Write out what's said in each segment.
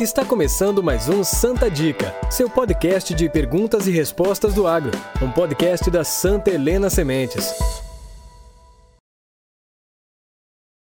Está começando mais um Santa Dica, seu podcast de perguntas e respostas do agro, um podcast da Santa Helena Sementes.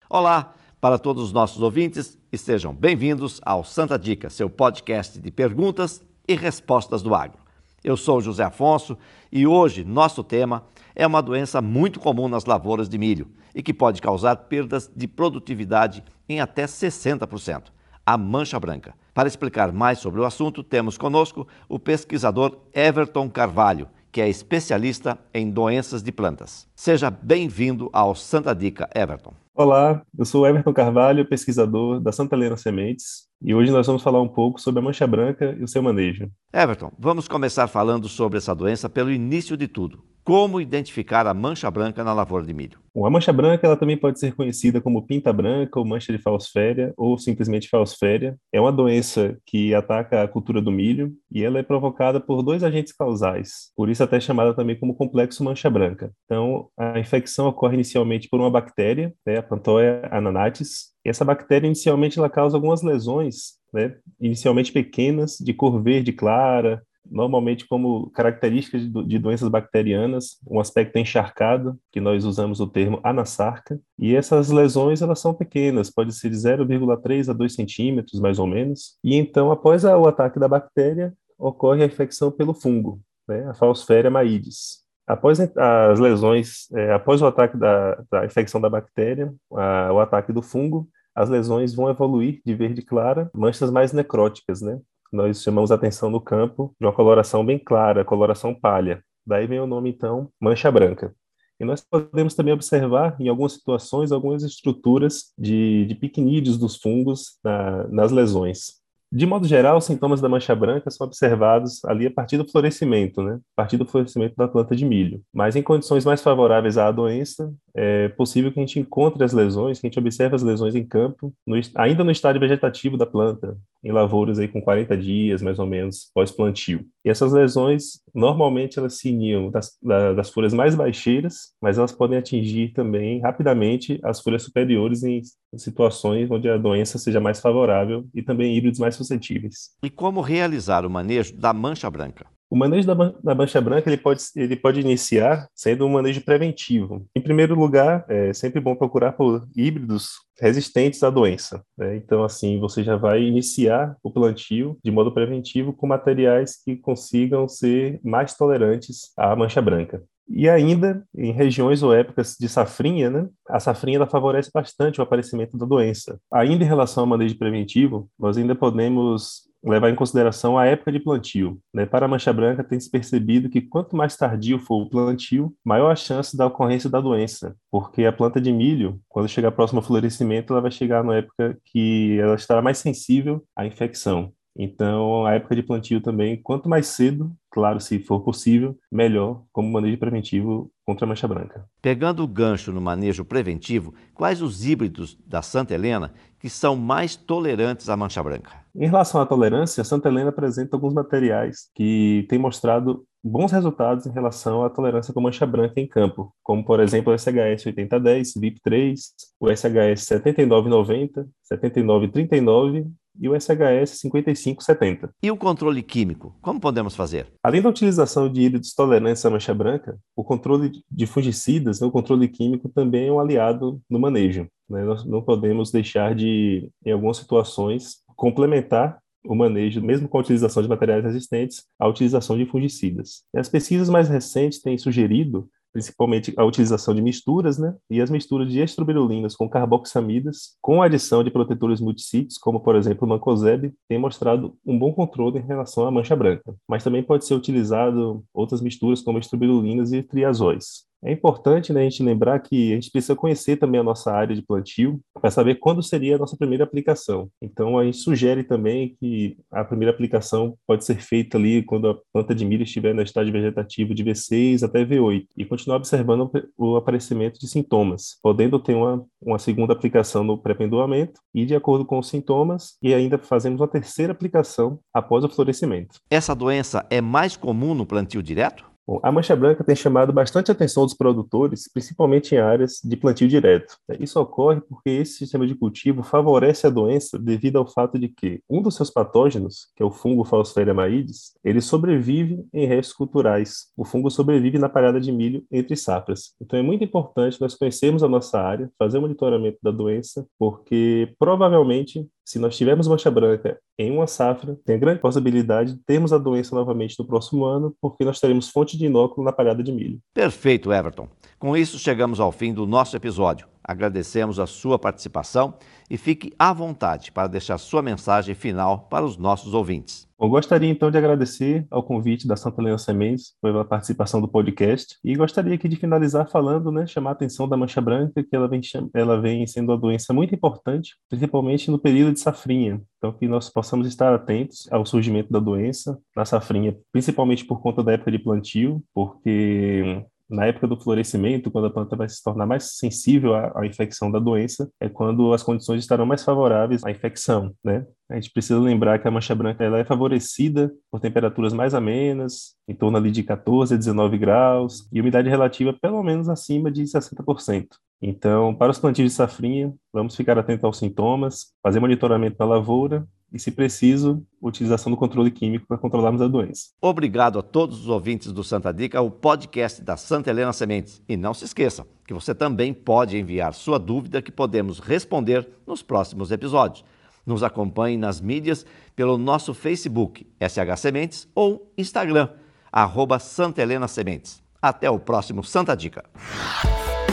Olá para todos os nossos ouvintes e sejam bem-vindos ao Santa Dica, seu podcast de perguntas e respostas do agro. Eu sou José Afonso e hoje nosso tema é uma doença muito comum nas lavouras de milho e que pode causar perdas de produtividade em até 60%, a mancha branca. Para explicar mais sobre o assunto, temos conosco o pesquisador Everton Carvalho, que é especialista em doenças de plantas. Seja bem-vindo ao Santa Dica, Everton. Olá, eu sou Everton Carvalho, pesquisador da Santa Helena Sementes, e hoje nós vamos falar um pouco sobre a mancha branca e o seu manejo. Everton, vamos começar falando sobre essa doença pelo início de tudo. Como identificar a mancha branca na lavoura de milho? Bom, a mancha branca ela também pode ser conhecida como pinta branca ou mancha de falsféria ou simplesmente falsféria. É uma doença que ataca a cultura do milho e ela é provocada por dois agentes causais, por isso até chamada também como complexo mancha branca. Então, a infecção ocorre inicialmente por uma bactéria, né, a Pantoia ananatis, e essa bactéria inicialmente ela causa algumas lesões, né, inicialmente pequenas, de cor verde clara, normalmente como características de, doenças bacterianas, um aspecto encharcado, que nós usamos o termo anasarca, e essas lesões elas são pequenas, pode ser de 0,3 a 2 centímetros, mais ou menos, e então após o ataque da bactéria, ocorre a infecção pelo fungo, né, a Falsferia maídes. Após as lesões, é, após o ataque da, da infecção da bactéria, a, o ataque do fungo, as lesões vão evoluir de verde clara, manchas mais necróticas, né? Nós chamamos a atenção no campo de uma coloração bem clara, coloração palha. Daí vem o nome, então, mancha branca. E nós podemos também observar, em algumas situações, algumas estruturas de, de dos fungos na, nas lesões. De modo geral, os sintomas da mancha branca são observados ali a partir do florescimento, né? a partir do florescimento da planta de milho. Mas em condições mais favoráveis à doença, é possível que a gente encontre as lesões, que a gente observe as lesões em campo, no, ainda no estádio vegetativo da planta, em lavouras aí com 40 dias, mais ou menos, pós-plantio. E essas lesões, normalmente, elas se iniam das, das folhas mais baixeiras, mas elas podem atingir também, rapidamente, as folhas superiores em situações onde a doença seja mais favorável e também híbridos mais suscetíveis. E como realizar o manejo da mancha branca? O manejo da, da mancha branca ele pode, ele pode iniciar sendo um manejo preventivo. Em primeiro lugar, é sempre bom procurar por híbridos resistentes à doença. Né? Então, assim, você já vai iniciar o plantio de modo preventivo com materiais que consigam ser mais tolerantes à mancha branca. E ainda, em regiões ou épocas de safrinha, né, a safrinha ela favorece bastante o aparecimento da doença. Ainda em relação ao manejo preventivo, nós ainda podemos levar em consideração a época de plantio. Né? Para a mancha branca, tem se percebido que quanto mais tardio for o plantio, maior a chance da ocorrência da doença, porque a planta de milho, quando chegar próximo ao florescimento, ela vai chegar na época que ela estará mais sensível à infecção. Então, a época de plantio também, quanto mais cedo, claro, se for possível, melhor como manejo preventivo contra a mancha branca. Pegando o gancho no manejo preventivo, quais os híbridos da Santa Helena que são mais tolerantes à mancha branca? Em relação à tolerância, a Santa Helena apresenta alguns materiais que têm mostrado bons resultados em relação à tolerância com mancha branca em campo, como por exemplo o SHS 8010, VIP3, o SHS 7990, 7939 e o SHS 5570. E o controle químico, como podemos fazer? Além da utilização de híbridos tolerantes à mancha branca, o controle de fungicidas, né, o controle químico também é um aliado no manejo. Né? Nós não podemos deixar de, em algumas situações, complementar o manejo, mesmo com a utilização de materiais resistentes, a utilização de fungicidas. E as pesquisas mais recentes têm sugerido principalmente a utilização de misturas, né? E as misturas de estrobirulinas com carboxamidas, com adição de protetores multicites, como por exemplo o mancozeb, tem mostrado um bom controle em relação à mancha branca. Mas também pode ser utilizado outras misturas como estrobirulinas e triazóis. É importante né, a gente lembrar que a gente precisa conhecer também a nossa área de plantio para saber quando seria a nossa primeira aplicação. Então, a gente sugere também que a primeira aplicação pode ser feita ali quando a planta de milho estiver no estágio vegetativo de V6 até V8 e continuar observando o aparecimento de sintomas, podendo ter uma, uma segunda aplicação no pré-pendoamento e, de acordo com os sintomas, e ainda fazemos uma terceira aplicação após o florescimento. Essa doença é mais comum no plantio direto? Bom, a mancha branca tem chamado bastante atenção dos produtores, principalmente em áreas de plantio direto. Isso ocorre porque esse sistema de cultivo favorece a doença devido ao fato de que um dos seus patógenos, que é o fungo Falsferia maídes, ele sobrevive em restos culturais. O fungo sobrevive na palhada de milho entre safras. Então é muito importante nós conhecermos a nossa área, fazer o monitoramento da doença, porque provavelmente se nós tivermos mancha branca em uma safra, tem a grande possibilidade de termos a doença novamente no próximo ano, porque nós teremos fonte de inóculo na palhada de milho. Perfeito, Everton. Com isso, chegamos ao fim do nosso episódio. Agradecemos a sua participação e fique à vontade para deixar sua mensagem final para os nossos ouvintes. Eu gostaria então de agradecer ao convite da Santa Helena Sementes pela participação do podcast e gostaria aqui de finalizar falando, né, chamar a atenção da mancha branca, que ela vem, ela vem sendo uma doença muito importante, principalmente no período de safrinha. Então, que nós possamos estar atentos ao surgimento da doença na safrinha, principalmente por conta da época de plantio, porque na época do florescimento, quando a planta vai se tornar mais sensível à, à, infecção da doença, é quando as condições estarão mais favoráveis à infecção, né? A gente precisa lembrar que a mancha branca ela é favorecida por temperaturas mais amenas, em torno ali de 14 a 19 graus, e umidade relativa pelo menos acima de 60%. Então, para os plantios de safrinha, vamos ficar atentos aos sintomas, fazer monitoramento da lavoura e, se preciso, utilização do controle químico para controlarmos a doença. Obrigado a todos os ouvintes do Santa Dica, o podcast da Santa Helena Sementes. E não se esqueça que você também pode enviar sua dúvida que podemos responder nos próximos episódios. Nos acompanhe nas mídias pelo nosso Facebook, SH Sementes, ou Instagram, arroba Santa Helena Sementes. Até o próximo Santa Dica.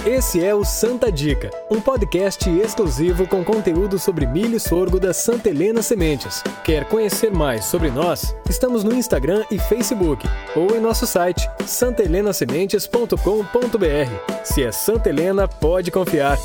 Esse é o Santa Dica, um podcast exclusivo com conteúdo sobre milho e sorgo da Santa Helena Sementes. Quer conhecer mais sobre nós? Estamos no Instagram e Facebook ou em nosso site santelenasementes.com.br. Se é Santa Helena, pode confiar.